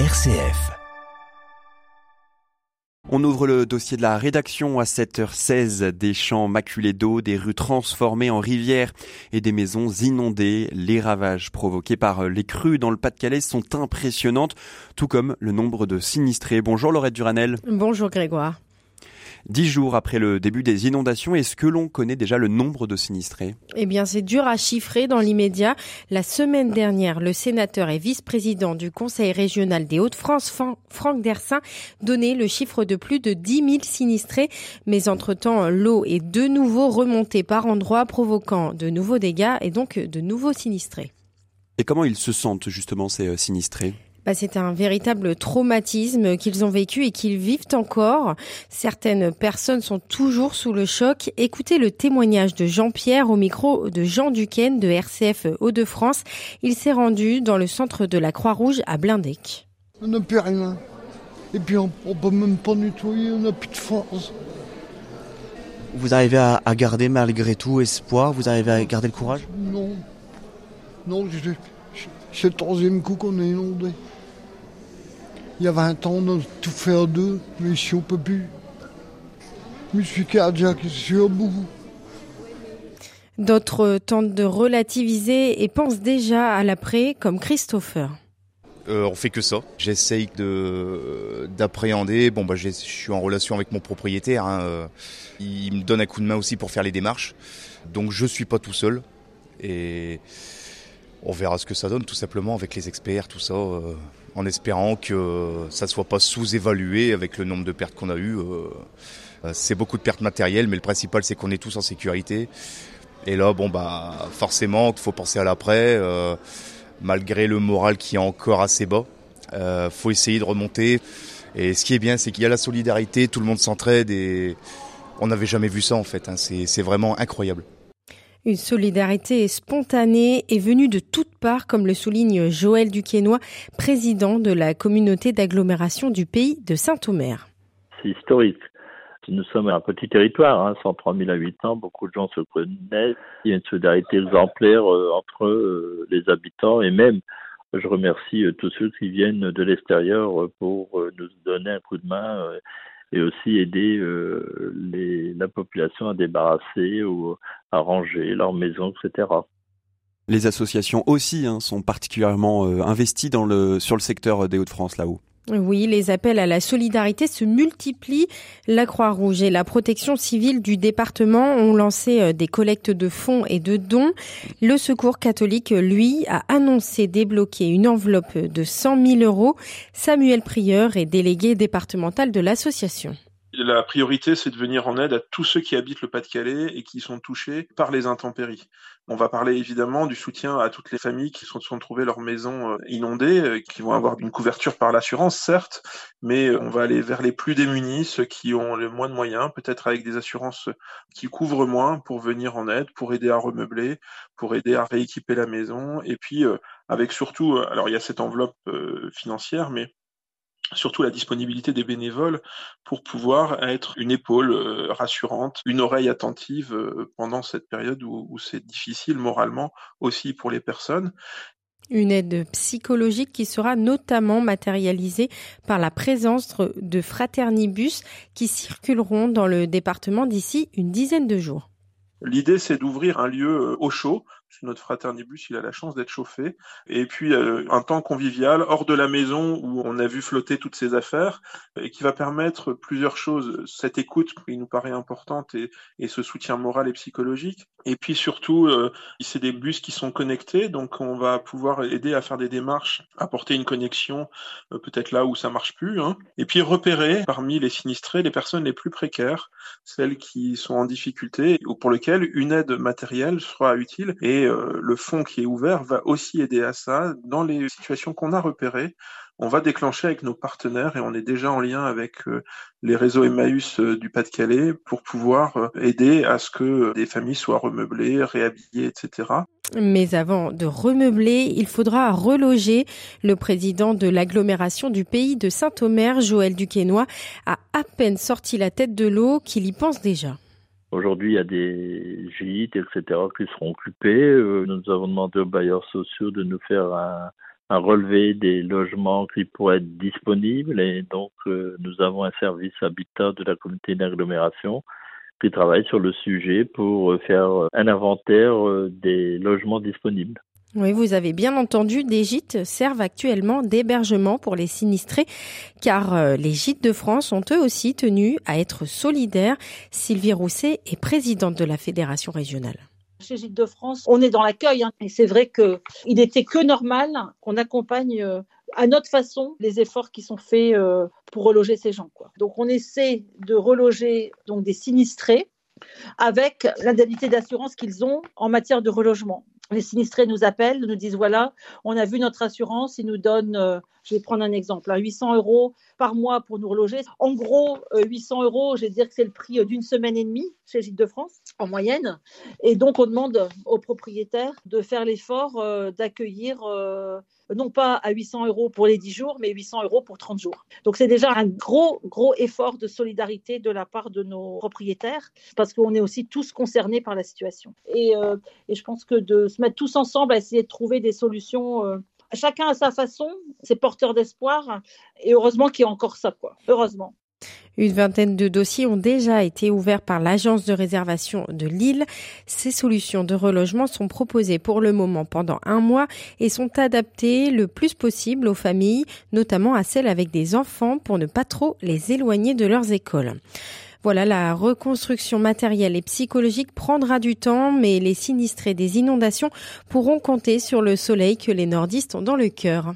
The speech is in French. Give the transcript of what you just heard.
RCF. On ouvre le dossier de la rédaction à 7h16. Des champs maculés d'eau, des rues transformées en rivières et des maisons inondées. Les ravages provoqués par les crues dans le Pas-de-Calais sont impressionnantes, tout comme le nombre de sinistrés. Bonjour Laurette Duranel. Bonjour Grégoire. Dix jours après le début des inondations, est-ce que l'on connaît déjà le nombre de sinistrés? Eh bien, c'est dur à chiffrer dans l'immédiat. La semaine dernière, le sénateur et vice-président du Conseil régional des Hauts-de-France, Franck Dersin, donnait le chiffre de plus de 10 000 sinistrés. Mais entre-temps, l'eau est de nouveau remontée par endroits, provoquant de nouveaux dégâts et donc de nouveaux sinistrés. Et comment ils se sentent justement ces euh, sinistrés? Bah, c'est un véritable traumatisme qu'ils ont vécu et qu'ils vivent encore. Certaines personnes sont toujours sous le choc. Écoutez le témoignage de Jean-Pierre au micro de Jean Duquesne de RCF Hauts-de-France. Il s'est rendu dans le centre de la Croix-Rouge à Blindec. On n'a plus rien. Et puis on ne peut même pas nettoyer, on n'a plus de force. Vous arrivez à, garder malgré tout espoir? Vous arrivez à garder le courage? Non. Non, c'est le troisième coup qu'on est inondé. Il y a 20 ans, on a tout fait à deux, mais ici on peut plus. Je suis cardiaque, je suis au bout. D'autres tentent de relativiser et pensent déjà à l'après, comme Christopher. Euh, on fait que ça. J'essaye de d'appréhender. Bon bah je suis en relation avec mon propriétaire. Hein. Il me donne un coup de main aussi pour faire les démarches. Donc je suis pas tout seul et on verra ce que ça donne tout simplement avec les experts, tout ça. Euh, en espérant que ça ne soit pas sous-évalué avec le nombre de pertes qu'on a eues. Euh, euh, c'est beaucoup de pertes matérielles, mais le principal c'est qu'on est tous en sécurité. Et là, bon bah forcément, il faut penser à l'après, euh, malgré le moral qui est encore assez bas. Euh, faut essayer de remonter. Et ce qui est bien, c'est qu'il y a la solidarité, tout le monde s'entraide et on n'avait jamais vu ça en fait. Hein. C'est vraiment incroyable. Une solidarité spontanée est venue de toutes parts, comme le souligne Joël Duquesnois, président de la communauté d'agglomération du pays de Saint-Omer. C'est historique. Nous sommes un petit territoire, hein, 103 000 habitants, beaucoup de gens se connaissent. Il y a une solidarité exemplaire euh, entre euh, les habitants et même, je remercie euh, tous ceux qui viennent de l'extérieur pour nous donner un coup de main et aussi aider euh, la population à débarrasser ou à ranger leur maison, etc. Les associations aussi hein, sont particulièrement euh, investies dans le, sur le secteur des Hauts-de-France là-haut. Oui, les appels à la solidarité se multiplient. La Croix-Rouge et la protection civile du département ont lancé euh, des collectes de fonds et de dons. Le Secours catholique, lui, a annoncé débloquer une enveloppe de 100 000 euros. Samuel Prieur est délégué départemental de l'association. La priorité, c'est de venir en aide à tous ceux qui habitent le Pas-de-Calais et qui sont touchés par les intempéries. On va parler évidemment du soutien à toutes les familles qui se sont trouvées leur maison euh, inondée, euh, qui vont avoir une couverture par l'assurance, certes, mais euh, on va aller vers les plus démunis, ceux qui ont le moins de moyens, peut-être avec des assurances qui couvrent moins pour venir en aide, pour aider à remeubler, pour aider à rééquiper la maison, et puis avec surtout, alors il y a cette enveloppe financière, mais surtout la disponibilité des bénévoles pour pouvoir être une épaule euh, rassurante, une oreille attentive euh, pendant cette période où, c'est difficile moralement aussi pour les personnes. Une aide psychologique qui sera notamment matérialisée par la présence de fraternibus qui circuleront dans le département d'ici une dizaine de jours. L'idée, c'est d'ouvrir un lieu euh, au chaud notre fraternibus, il a la chance d'être chauffé. Et puis euh, un temps convivial hors de la maison où on a vu flotter toutes ses affaires et qui va permettre plusieurs choses. Cette écoute qui nous paraît importante et, ce soutien moral et psychologique. Et puis surtout, euh, c'est des bus qui sont connectés, donc on va pouvoir aider à faire des démarches, apporter une connexion euh, peut-être là où ça marche plus. Hein. Et puis repérer parmi les sinistrés les personnes les plus précaires, celles qui sont en difficulté ou pour lesquelles une aide matérielle sera utile. Et euh, le fonds qui est ouvert va aussi aider à ça. Dans les situations qu'on a repérées, on va déclencher avec nos partenaires et on est déjà en lien avec euh, les réseaux Emmaüs euh, du Pas-de-Calais pour pouvoir aider à ce que des familles soient remeublées, réhabillées, etc. Mais avant de remeubler, il faudra reloger. Le président de l'agglomération du pays de Saint-Omer, Joël Duquesnois, a à peine sorti la tête de l'eau qu'il y pense déjà. Aujourd'hui, il y a des gîtes, etc., qui seront occupés. Euh, nous avons demandé aux bailleurs sociaux de nous faire un, relevé des logements qui pourraient être disponibles et donc euh, nous avons un service habitat de la communauté d'agglomération qui travaille sur le sujet pour faire un inventaire des logements disponibles. Oui, vous avez bien entendu, des gîtes servent actuellement d'hébergement pour les sinistrés, car euh, les gîtes de France ont eux aussi tenu à être solidaires. Sylvie Rousset est présidente de la fédération régionale chez Gîtes de France, on est dans l'accueil. Hein. et c'est vrai qu'il n'était que normal qu'on accompagne euh, à notre façon les efforts qui sont faits euh, pour reloger ces gens. Donc on essaie de reloger des sinistrés avec l'indemnité d'assurance qu'ils ont en matière de relogement les sinistrés nous appellent, nous disent voilà, on a vu notre assurance, ils nous donnent, euh, je vais prendre un exemple, 800 hein, euros par mois pour nous reloger. En gros, 800 euh, euros, je vais dire que c'est le prix euh, d'une semaine et demie chez Gîtes de France, en moyenne. Et donc, on demande aux propriétaires de faire l'effort d'accueillir non pas à 800 euros pour les 10 jours, mais 800 euros pour 30 jours. Donc c'est déjà un gros, gros effort de solidarité de la part de nos propriétaires, parce qu'on est aussi tous concernés par la situation. Et, euh, et, je pense que de se mettre tous ensemble à essayer de trouver des solutions. Euh, chacun à sa façon, c'est porteur d'espoir, et heureusement qu'il y a encore ça, quoi. Heureusement. Une vingtaine de dossiers ont déjà été ouverts par l'agence de réservation de Lille. Ces solutions de relogement sont proposées pour le moment pendant un mois et sont adaptées le plus possible aux familles, notamment à celles avec des enfants pour ne pas trop les éloigner de leurs écoles. Voilà, la reconstruction matérielle et psychologique prendra du temps, mais les sinistrés des inondations pourront compter sur le soleil que les nordistes ont dans le cœur.